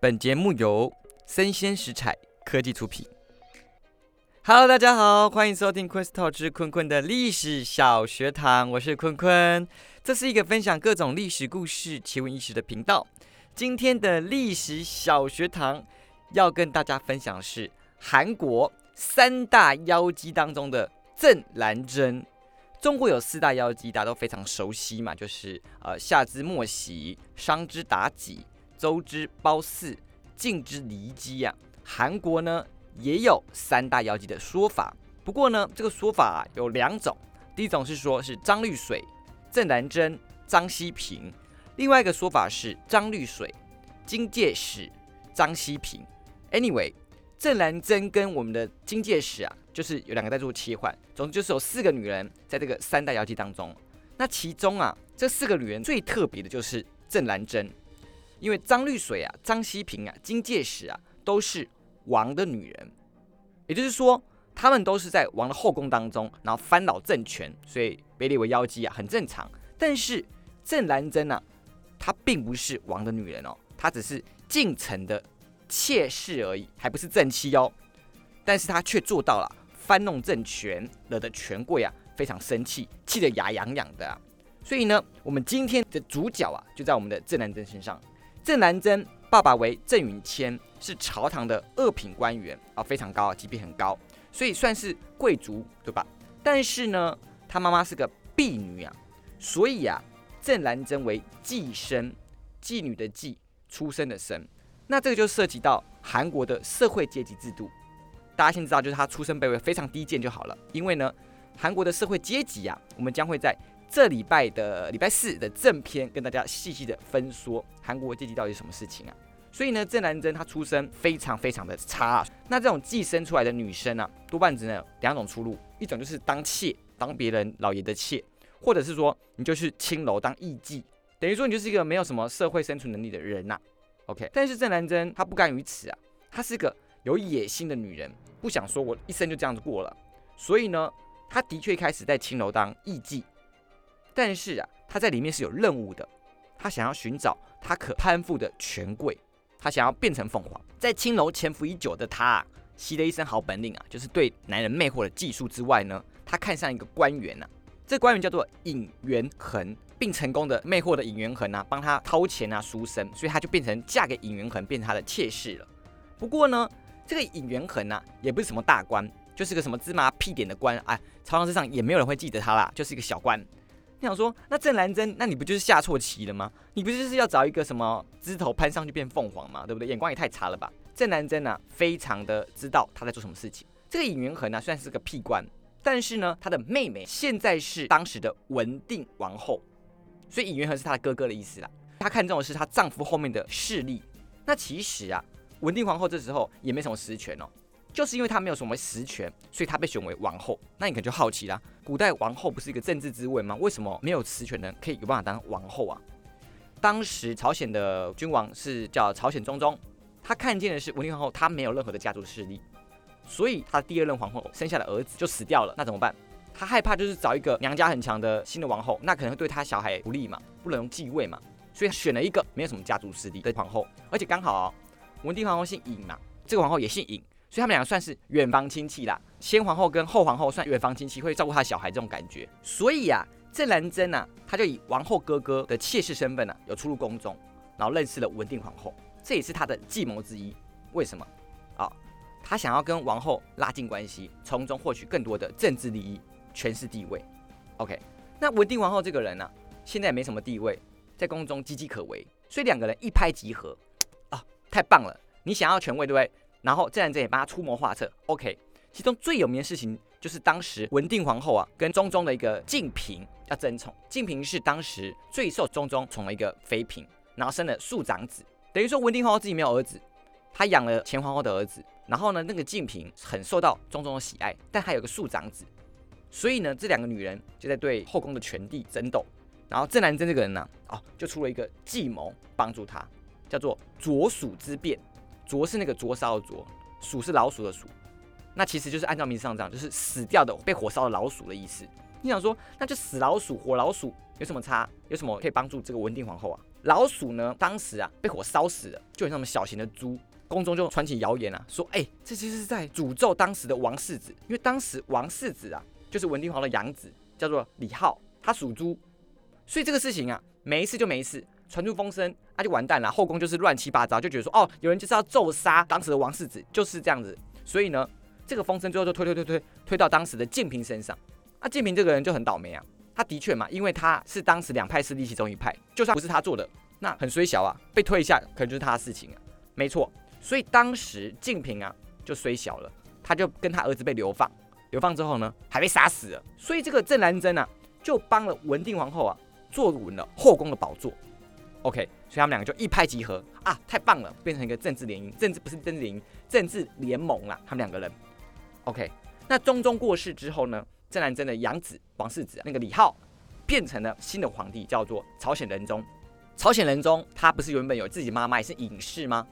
本节目由生鲜食材科技出品。Hello，大家好，欢迎收听昆斯特之坤坤的历史小学堂，我是坤坤。这是一个分享各种历史故事、奇闻异事的频道。今天的历史小学堂要跟大家分享的是韩国三大妖姬当中的郑兰珍。中国有四大妖姬，大家都非常熟悉嘛，就是呃夏之莫喜、商之妲己、周之褒姒、晋之骊姬呀。韩国呢也有三大妖姬的说法，不过呢这个说法啊有两种，第一种是说是张绿水、郑兰珍、张希平，另外一个说法是张绿水、金介石、张希平。Anyway，郑兰珍跟我们的金介石啊。就是有两个在做切换，总之就是有四个女人在这个三大妖姬当中。那其中啊，这四个女人最特别的就是郑兰珍，因为张绿水啊、张希平啊、金介石啊都是王的女人，也就是说，他们都是在王的后宫当中，然后翻倒政权，所以被列为妖姬啊，很正常。但是郑兰珍呢，她并不是王的女人哦，她只是进城的妾室而已，还不是正妻哦。但是她却做到了。翻弄政权，惹得权贵啊非常生气，气得牙痒痒的啊。所以呢，我们今天的主角啊就在我们的郑南珍身上。郑南珍爸爸为郑允谦，是朝堂的二品官员啊，非常高，级别很高，所以算是贵族，对吧？但是呢，他妈妈是个婢女啊，所以啊，郑南珍为妓生，妓女的妓，出生的生。那这个就涉及到韩国的社会阶级制度。大家先知道，就是他出身卑微，非常低贱就好了。因为呢，韩国的社会阶级啊，我们将会在这礼拜的礼拜四的正片跟大家细细的分说韩国阶级到底是什么事情啊。所以呢，郑南珍她出身非常非常的差啊。那这种寄生出来的女生啊，多半只能有两种出路：一种就是当妾，当别人老爷的妾；或者是说你就去青楼当艺妓，等于说你就是一个没有什么社会生存能力的人呐。OK，但是郑南珍她不甘于此啊，她是个有野心的女人。不想说，我一生就这样子过了。所以呢，她的确开始在青楼当艺妓，但是啊，他在里面是有任务的。他想要寻找他可攀附的权贵，他想要变成凤凰。在青楼潜伏已久的他，习了一身好本领啊，就是对男人魅惑的技术之外呢，他看上一个官员呐。这官员叫做尹元衡，并成功的魅惑的尹元衡啊，帮他掏钱啊赎身，所以他就变成嫁给尹元衡，变成他的妾室了。不过呢。这个尹元衡呐，也不是什么大官，就是个什么芝麻屁点的官，哎，朝堂之上也没有人会记得他啦，就是一个小官。你想说，那郑兰珍，那你不就是下错棋了吗？你不就是要找一个什么枝头攀上去变凤凰吗？对不对？眼光也太差了吧！郑兰珍呢，非常的知道他在做什么事情。这个尹元衡呢，虽然是个屁官，但是呢，他的妹妹现在是当时的文定王后，所以尹元衡是他的哥哥的意思啦。他看中的是他丈夫后面的势力。那其实啊。文定皇后这时候也没什么实权哦，就是因为他没有什么实权，所以他被选为王后。那你可能就好奇啦，古代王后不是一个政治之位吗？为什么没有实权的人可以有办法当王后啊？当时朝鲜的君王是叫朝鲜中宗，他看见的是文帝皇后，她没有任何的家族势力，所以他第二任皇后生下的儿子就死掉了。那怎么办？他害怕就是找一个娘家很强的新的王后，那可能会对他小孩不利嘛，不能继位嘛，所以选了一个没有什么家族势力的皇后，而且刚好。文定皇后姓尹嘛，这个皇后也姓尹，所以他们两个算是远房亲戚啦。先皇后跟后皇后算远房亲戚，会照顾他小孩这种感觉。所以啊，郑兰珍啊，他就以王后哥哥的妾室身份啊，有出入宫中，然后认识了文定皇后，这也是他的计谋之一。为什么？啊，他想要跟王后拉近关系，从中获取更多的政治利益、权势地位。OK，那文定皇后这个人呢，现在没什么地位，在宫中岌岌可危，所以两个人一拍即合。啊太棒了！你想要权位，对不对？然后郑兰珍也帮他出谋划策。OK，其中最有名的事情就是当时文定皇后啊，跟中宗的一个静嫔要争宠。静嫔是当时最受中宗宠的一个妃嫔，然后生了庶长子。等于说文定皇后自己没有儿子，她养了前皇后的儿子。然后呢，那个静嫔很受到中宗的喜爱，但还有个庶长子，所以呢，这两个女人就在对后宫的权力争斗。然后郑南珍这个人呢，哦，就出了一个计谋帮助她。叫做左蜀之变，灼是那个灼烧的灼，鼠是老鼠的鼠，那其实就是按照名字上这样，就是死掉的被火烧的老鼠的意思。你想说，那就死老鼠、活老鼠有什么差？有什么可以帮助这个文定皇后啊？老鼠呢，当时啊被火烧死了，就很像什么小型的猪。宫中就传起谣言啊，说哎，这就是在诅咒当时的王世子，因为当时王世子啊就是文帝皇的养子，叫做李浩，他属猪，所以这个事情啊没事就没事，传出风声，那就完蛋了，后宫就是乱七八糟，就觉得说哦，有人就是要咒杀当时的王世子，就是这样子，所以呢，这个风声最后就推推推推推到当时的建平身上，啊，建平这个人就很倒霉啊。他的确嘛，因为他是当时两派势力其中一派，就算不是他做的，那很衰小啊，被推一下可能就是他的事情啊，没错。所以当时晋平啊就衰小了，他就跟他儿子被流放，流放之后呢还被杀死了。所以这个郑南珍啊就帮了文定皇后啊坐稳了后宫的宝座。OK，所以他们两个就一拍即合啊，太棒了，变成一个政治联姻，政治不是政治联姻，政治联盟啦，他们两个人。OK，那中宗过世之后呢？郑南珍的养子王世子那个李浩变成了新的皇帝，叫做朝鲜仁宗。朝鲜仁宗他不是原本有自己妈妈也是隐士吗？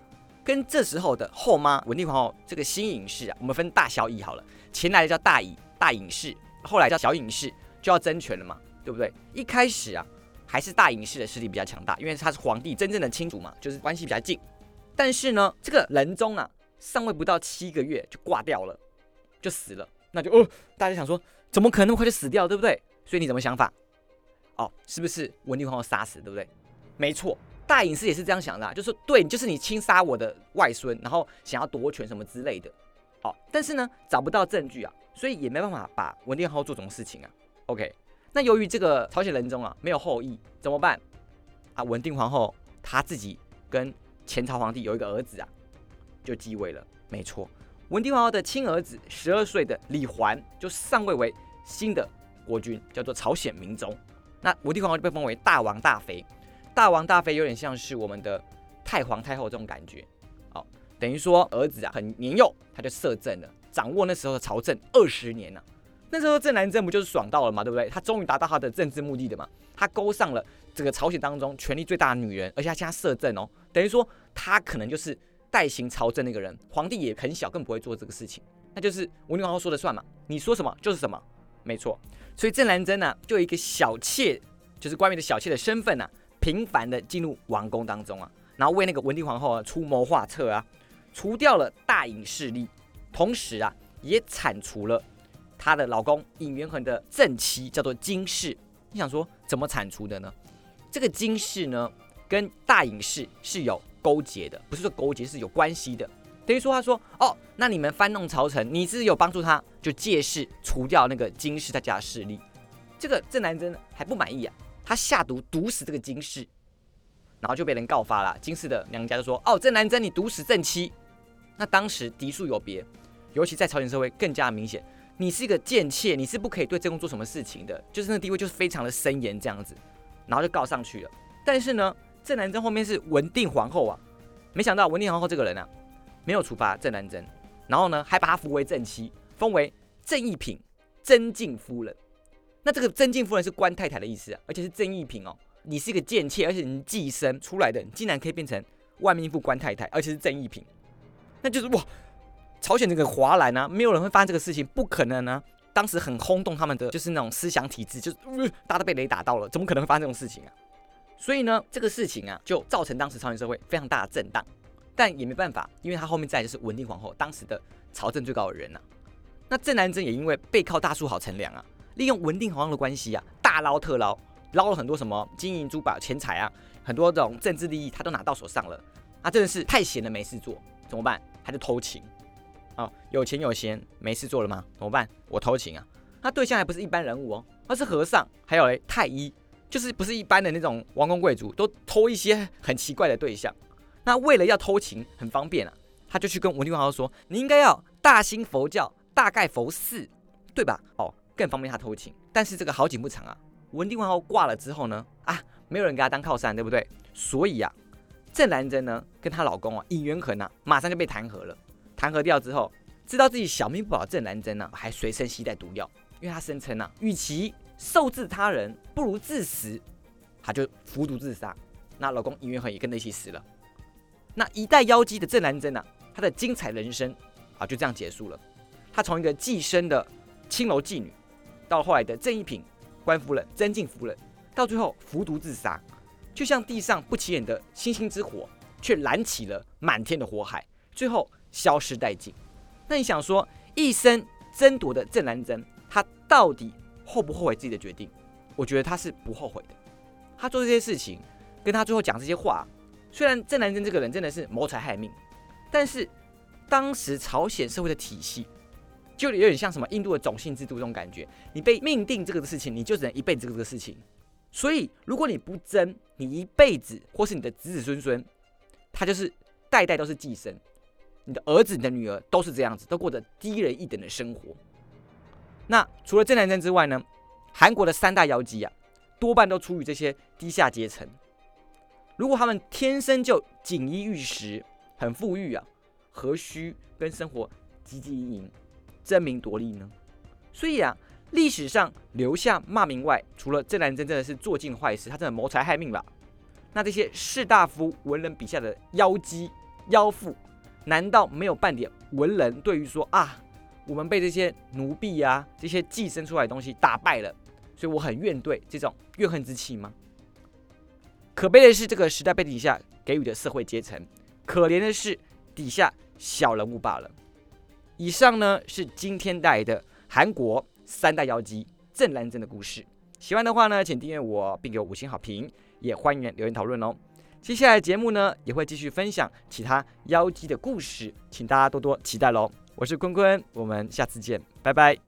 跟这时候的后妈文帝皇后这个新隐士啊，我们分大小隐好了。前来的叫大隐大隐士，后来叫小隐士，就要争权了嘛，对不对？一开始啊，还是大隐士的势力比较强大，因为他是皇帝真正的亲主嘛，就是关系比较近。但是呢，这个仁宗啊，上位不到七个月就挂掉了，就死了。那就哦，大家想说。怎么可能那么快就死掉，对不对？所以你怎么想法？哦，是不是文帝皇后杀死，对不对？没错，大隐士也是这样想的，就是对，就是你亲杀我的外孙，然后想要夺权什么之类的。哦，但是呢，找不到证据啊，所以也没办法把文帝皇后做什么事情啊。OK，那由于这个朝鲜人中啊没有后裔，怎么办？啊，文定皇后她自己跟前朝皇帝有一个儿子啊，就继位了。没错。文定皇后的亲儿子，十二岁的李环就上位为新的国君，叫做朝鲜明宗。那文定皇后就被封为大王大妃。大王大妃有点像是我们的太皇太后这种感觉。哦，等于说儿子啊很年幼，他就摄政了，掌握那时候的朝政二十年了。那时候郑南珍不就是爽到了嘛，对不对？他终于达到他的政治目的的嘛。他勾上了这个朝鲜当中权力最大的女人，而且他现在摄政哦，等于说他可能就是。代行朝政那个人，皇帝也很小，更不会做这个事情，那就是文帝皇后说了算嘛，你说什么就是什么，没错。所以郑南珍呢，就一个小妾，就是关于的小妾的身份呢，频繁的进入王宫当中啊，然后为那个文帝皇后啊出谋划策啊，除掉了大隐势力，同时啊，也铲除了她的老公尹元衡的正妻，叫做金氏。你想说怎么铲除的呢？这个金氏呢，跟大隐氏是有。勾结的不是说勾结，是有关系的。等于说，他说：“哦，那你们翻弄朝臣，你是有帮助他，就借势除掉那个金氏他家的势力。”这个郑南贞还不满意啊，他下毒毒死这个金氏，然后就被人告发了。金氏的娘家就说：“哦，郑南贞你毒死正妻。”那当时嫡庶有别，尤其在朝鲜社会更加明显。你是一个贱妾，你是不可以对正宫做什么事情的，就是那个地位就是非常的森严这样子，然后就告上去了。但是呢？郑南珍后面是文定皇后啊，没想到文定皇后这个人啊，没有处罚郑南珍，然后呢还把她扶为正妻，封为正义嫔、贞敬夫人。那这个贞敬夫人是官太太的意思啊，而且是正义品哦。你是一个贱妾，而且你寄生出来的，你竟然可以变成万命妇官太太，而且是正义品，那就是哇！朝鲜这个华兰啊，没有人会发生这个事情，不可能啊！当时很轰动他们的就是那种思想体制，就是大家都被雷打到了，怎么可能会发生这种事情啊？所以呢，这个事情啊，就造成当时朝鲜社会非常大的震荡，但也没办法，因为他后面在就是文定皇后，当时的朝政最高的人呐。那郑南贞也因为背靠大树好乘凉啊，利用文定皇后的关系啊，大捞特捞，捞了很多什么金银珠宝、钱财啊，很多这种政治利益他都拿到手上了。啊，真的是太闲了没事做，怎么办？他就偷情。啊，有钱有闲没事做了吗？怎么办？我偷情啊。他对象还不是一般人物哦，他是和尚，还有嘞太医。就是不是一般的那种王公贵族都偷一些很奇怪的对象，那为了要偷情很方便啊，他就去跟文帝皇后说：“你应该要大兴佛教，大盖佛寺，对吧？哦，更方便他偷情。”但是这个好景不长啊，文帝皇后挂了之后呢，啊，没有人给他当靠山，对不对？所以啊，郑南贞呢跟她老公啊尹元衡啊，马上就被弹劾了。弹劾掉之后，知道自己小命不保，郑南贞呢还随身携带毒药，因为他声称啊，与其受制他人不如自死，他就服毒自杀。那老公尹元衡也跟着一起死了。那一代妖姬的郑南贞啊，她的精彩人生啊就这样结束了。她从一个寄生的青楼妓女，到后来的正一品官夫人、贞静夫人，到最后服毒自杀。就像地上不起眼的星星之火，却燃起了满天的火海，最后消失殆尽。那你想说，一生争夺的郑南珍，他到底后不后悔自己的决定？我觉得他是不后悔的。他做这些事情，跟他最后讲这些话，虽然郑南珍这个人真的是谋财害命，但是当时朝鲜社会的体系，就有点像什么印度的种姓制度这种感觉，你被命定这个事情，你就只能一辈子这个事情。所以如果你不争，你一辈子或是你的子子孙孙，他就是代代都是寄生，你的儿子、你的女儿都是这样子，都过着低人一等的生活。那除了郑南珍之外呢？韩国的三大妖姬啊，多半都出于这些低下阶层。如果他们天生就锦衣玉食，很富裕啊，何须跟生活汲汲营营、争名夺利呢？所以啊，历史上留下骂名外，除了郑南珍真的是做尽坏事，他真的谋财害命吧？那这些士大夫、文人笔下的妖姬、妖妇，难道没有半点文人对于说啊，我们被这些奴婢啊、这些寄生出来的东西打败了？所以我很怨怼这种怨恨之气吗？可悲的是这个时代背景下给予的社会阶层，可怜的是底下小人物罢了。以上呢是今天带来的韩国三大妖姬郑兰珍的故事。喜欢的话呢，请订阅我并给五星好评，也欢迎留言讨论哦。接下来节目呢也会继续分享其他妖姬的故事，请大家多多期待喽。我是坤坤，我们下次见，拜拜。